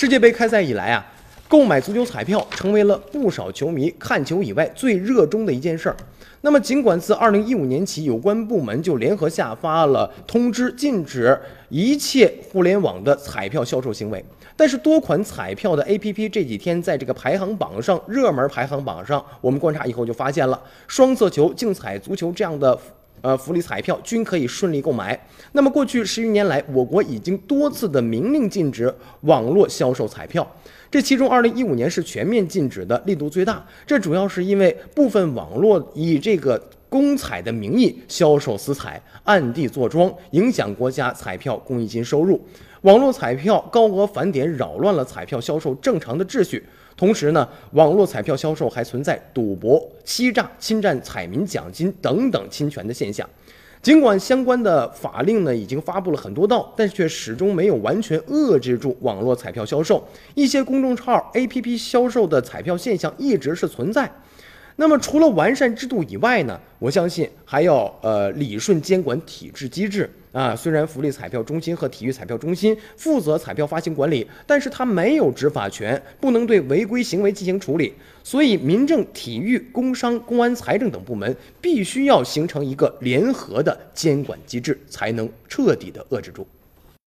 世界杯开赛以来啊，购买足球彩票成为了不少球迷看球以外最热衷的一件事儿。那么，尽管自二零一五年起，有关部门就联合下发了通知，禁止一切互联网的彩票销售行为，但是多款彩票的 APP 这几天在这个排行榜上，热门排行榜上，我们观察以后就发现了双色球、竞彩足球这样的。呃，福利彩票均可以顺利购买。那么，过去十余年来，我国已经多次的明令禁止网络销售彩票。这其中，二零一五年是全面禁止的力度最大。这主要是因为部分网络以这个公彩的名义销售私彩，暗地坐庄，影响国家彩票公益金收入。网络彩票高额返点，扰乱了彩票销售正常的秩序。同时呢，网络彩票销售还存在赌博、欺诈、侵占彩民奖金等等侵权的现象。尽管相关的法令呢已经发布了很多道，但是却始终没有完全遏制住网络彩票销售。一些公众号、APP 销售的彩票现象一直是存在。那么，除了完善制度以外呢，我相信还要呃理顺监管体制机制啊。虽然福利彩票中心和体育彩票中心负责彩票发行管理，但是它没有执法权，不能对违规行为进行处理。所以，民政、体育、工商、公安、财政等部门必须要形成一个联合的监管机制，才能彻底的遏制住。